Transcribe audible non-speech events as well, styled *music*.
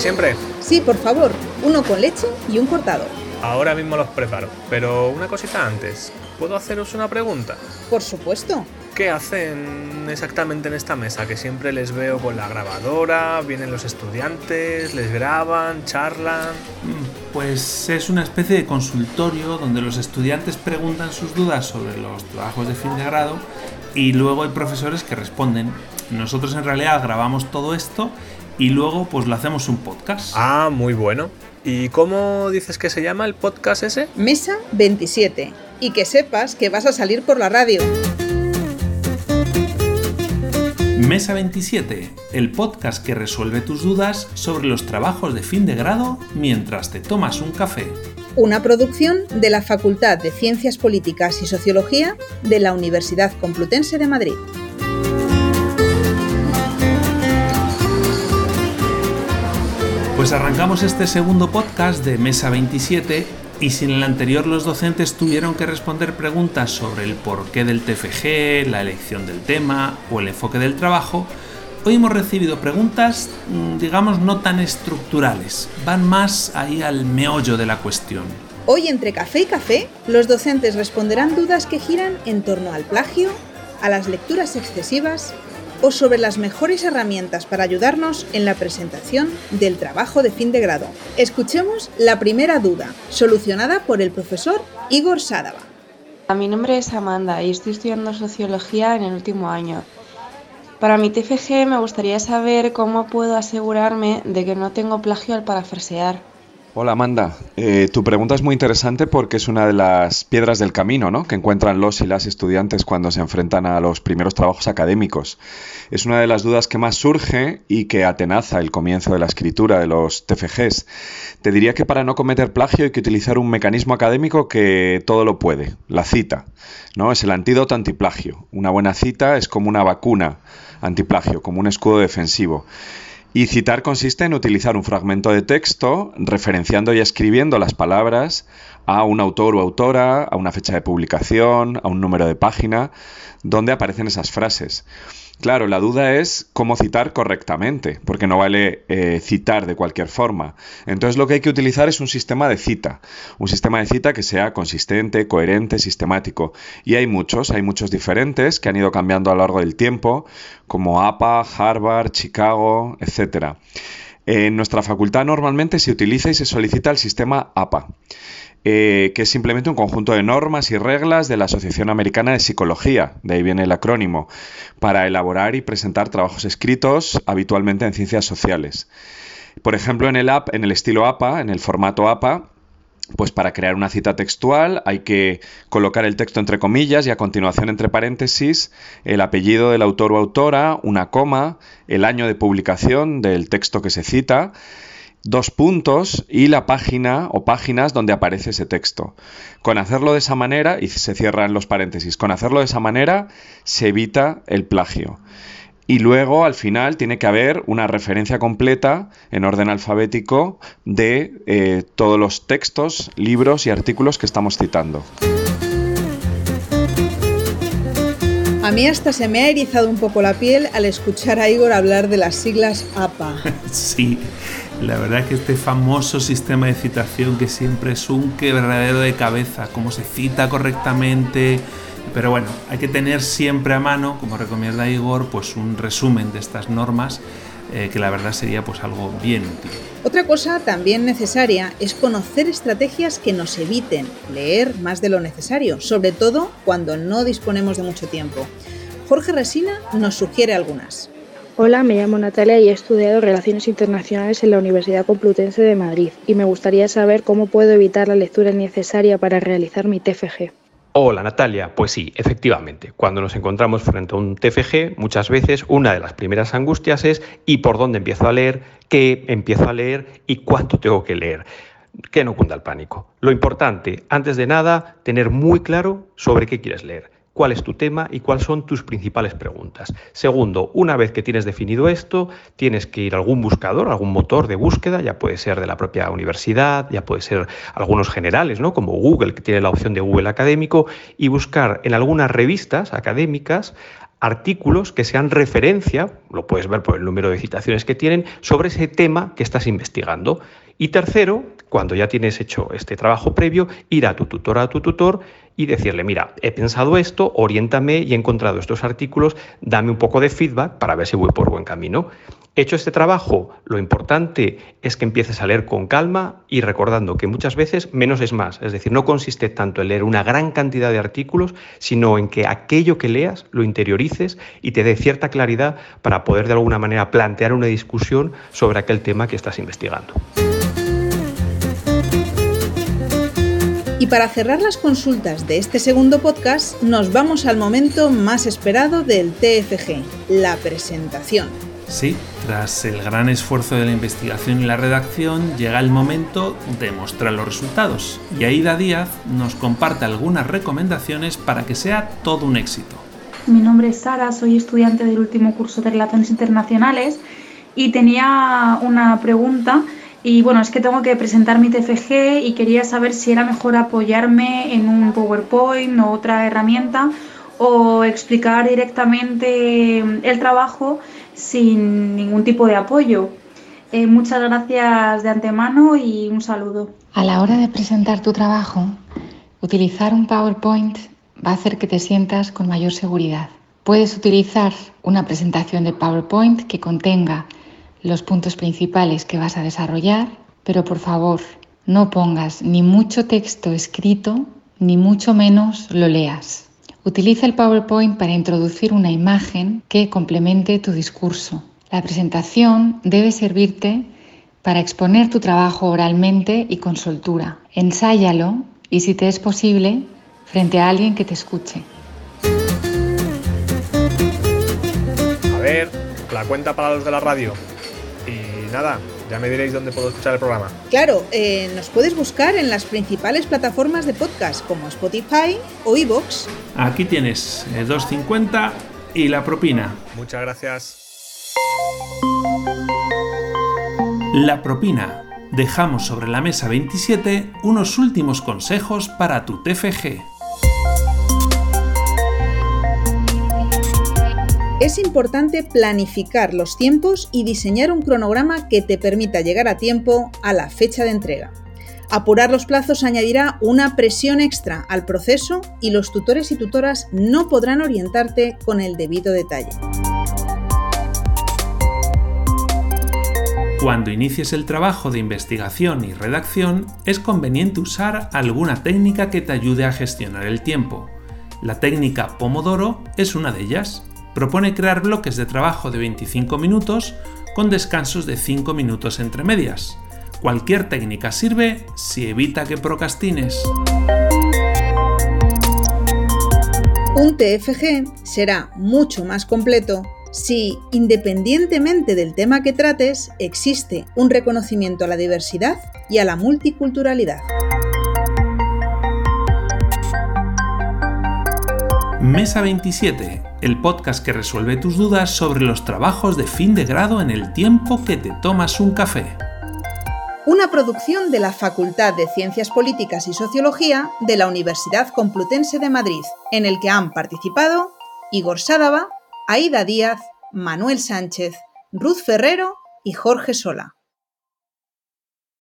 de siempre? Sí, por favor, uno con leche y un cortado. Ahora mismo los preparo, pero una cosita antes. ¿Puedo haceros una pregunta? Por supuesto. ¿Qué hacen exactamente en esta mesa? Que siempre les veo con la grabadora, vienen los estudiantes, les graban, charlan. Mm, pues es una especie de consultorio donde los estudiantes preguntan sus dudas sobre los trabajos de fin de grado y luego hay profesores que responden. Nosotros en realidad grabamos todo esto y luego pues lo hacemos un podcast. Ah, muy bueno. ¿Y cómo dices que se llama el podcast ese? Mesa 27. Y que sepas que vas a salir por la radio. Mesa 27, el podcast que resuelve tus dudas sobre los trabajos de fin de grado mientras te tomas un café. Una producción de la Facultad de Ciencias Políticas y Sociología de la Universidad Complutense de Madrid. Pues arrancamos este segundo podcast de Mesa 27 y si en el anterior los docentes tuvieron que responder preguntas sobre el porqué del TFG, la elección del tema o el enfoque del trabajo, hoy hemos recibido preguntas, mm, digamos, no tan estructurales, van más ahí al meollo de la cuestión. Hoy entre café y café, los docentes responderán dudas que giran en torno al plagio, a las lecturas excesivas o sobre las mejores herramientas para ayudarnos en la presentación del trabajo de fin de grado. Escuchemos la primera duda, solucionada por el profesor Igor Sádava. Mi nombre es Amanda y estoy estudiando sociología en el último año. Para mi TFG me gustaría saber cómo puedo asegurarme de que no tengo plagio al parafrasear. Hola Amanda, eh, tu pregunta es muy interesante porque es una de las piedras del camino ¿no? que encuentran los y las estudiantes cuando se enfrentan a los primeros trabajos académicos. Es una de las dudas que más surge y que atenaza el comienzo de la escritura de los TFGs. Te diría que para no cometer plagio hay que utilizar un mecanismo académico que todo lo puede, la cita. ¿no? Es el antídoto antiplagio. Una buena cita es como una vacuna antiplagio, como un escudo defensivo. Y citar consiste en utilizar un fragmento de texto referenciando y escribiendo las palabras a un autor o autora, a una fecha de publicación, a un número de página, donde aparecen esas frases. Claro, la duda es cómo citar correctamente, porque no vale eh, citar de cualquier forma. Entonces lo que hay que utilizar es un sistema de cita, un sistema de cita que sea consistente, coherente, sistemático. Y hay muchos, hay muchos diferentes que han ido cambiando a lo largo del tiempo, como APA, Harvard, Chicago, etc. En nuestra facultad normalmente se utiliza y se solicita el sistema APA. Eh, que es simplemente un conjunto de normas y reglas de la Asociación Americana de Psicología, de ahí viene el acrónimo, para elaborar y presentar trabajos escritos habitualmente en ciencias sociales. Por ejemplo, en el, app, en el estilo APA, en el formato APA, pues para crear una cita textual hay que colocar el texto entre comillas y a continuación entre paréntesis el apellido del autor o autora, una coma, el año de publicación del texto que se cita dos puntos y la página o páginas donde aparece ese texto. Con hacerlo de esa manera, y se cierran los paréntesis, con hacerlo de esa manera se evita el plagio. Y luego, al final, tiene que haber una referencia completa en orden alfabético de eh, todos los textos, libros y artículos que estamos citando. A mí hasta se me ha erizado un poco la piel al escuchar a Igor hablar de las siglas APA. *laughs* Sí, la verdad que este famoso sistema de citación que siempre es un quebradero de cabeza, cómo se cita correctamente, pero bueno, hay que tener siempre a mano, como recomienda Igor, pues un resumen de estas normas eh, que la verdad sería pues algo bien útil. Otra cosa también necesaria es conocer estrategias que nos eviten leer más de lo necesario, sobre todo cuando no disponemos de mucho tiempo. Jorge Resina nos sugiere algunas. Hola, me llamo Natalia y he estudiado Relaciones Internacionales en la Universidad Complutense de Madrid y me gustaría saber cómo puedo evitar la lectura necesaria para realizar mi TFG. Hola Natalia, pues sí, efectivamente, cuando nos encontramos frente a un TFG, muchas veces una de las primeras angustias es ¿y por dónde empiezo a leer? ¿Qué empiezo a leer? ¿Y cuánto tengo que leer? Que no cunda el pánico. Lo importante, antes de nada, tener muy claro sobre qué quieres leer cuál es tu tema y cuáles son tus principales preguntas. Segundo, una vez que tienes definido esto, tienes que ir a algún buscador, algún motor de búsqueda, ya puede ser de la propia universidad, ya puede ser algunos generales, ¿no? como Google, que tiene la opción de Google Académico, y buscar en algunas revistas académicas artículos que sean referencia, lo puedes ver por el número de citaciones que tienen, sobre ese tema que estás investigando. Y tercero, cuando ya tienes hecho este trabajo previo, ir a tu tutor, a tu tutor y decirle, mira, he pensado esto, oriéntame y he encontrado estos artículos, dame un poco de feedback para ver si voy por buen camino. Hecho este trabajo, lo importante es que empieces a leer con calma y recordando que muchas veces menos es más. Es decir, no consiste tanto en leer una gran cantidad de artículos, sino en que aquello que leas lo interiorices y te dé cierta claridad para poder de alguna manera plantear una discusión sobre aquel tema que estás investigando. Y para cerrar las consultas de este segundo podcast, nos vamos al momento más esperado del TFG, la presentación. Sí, tras el gran esfuerzo de la investigación y la redacción, llega el momento de mostrar los resultados. Y Aida Díaz nos comparte algunas recomendaciones para que sea todo un éxito. Mi nombre es Sara, soy estudiante del último curso de Relaciones Internacionales y tenía una pregunta. Y bueno, es que tengo que presentar mi TFG y quería saber si era mejor apoyarme en un PowerPoint o otra herramienta o explicar directamente el trabajo sin ningún tipo de apoyo. Eh, muchas gracias de antemano y un saludo. A la hora de presentar tu trabajo, utilizar un PowerPoint va a hacer que te sientas con mayor seguridad. Puedes utilizar una presentación de PowerPoint que contenga los puntos principales que vas a desarrollar, pero por favor no pongas ni mucho texto escrito, ni mucho menos lo leas. Utiliza el PowerPoint para introducir una imagen que complemente tu discurso. La presentación debe servirte para exponer tu trabajo oralmente y con soltura. Ensáyalo y si te es posible, frente a alguien que te escuche. A ver, la cuenta para los de la radio. Nada, ya me diréis dónde puedo escuchar el programa. Claro, eh, nos puedes buscar en las principales plataformas de podcast como Spotify o iVoox. Aquí tienes eh, 2.50 y la propina. Muchas gracias. La propina. Dejamos sobre la mesa 27 unos últimos consejos para tu TFG. Es importante planificar los tiempos y diseñar un cronograma que te permita llegar a tiempo a la fecha de entrega. Apurar los plazos añadirá una presión extra al proceso y los tutores y tutoras no podrán orientarte con el debido detalle. Cuando inicies el trabajo de investigación y redacción, es conveniente usar alguna técnica que te ayude a gestionar el tiempo. La técnica Pomodoro es una de ellas. Propone crear bloques de trabajo de 25 minutos con descansos de 5 minutos entre medias. Cualquier técnica sirve si evita que procrastines. Un TFG será mucho más completo si, independientemente del tema que trates, existe un reconocimiento a la diversidad y a la multiculturalidad. Mesa 27, el podcast que resuelve tus dudas sobre los trabajos de fin de grado en el tiempo que te tomas un café. Una producción de la Facultad de Ciencias Políticas y Sociología de la Universidad Complutense de Madrid, en el que han participado Igor Sádava, Aida Díaz, Manuel Sánchez, Ruth Ferrero y Jorge Sola.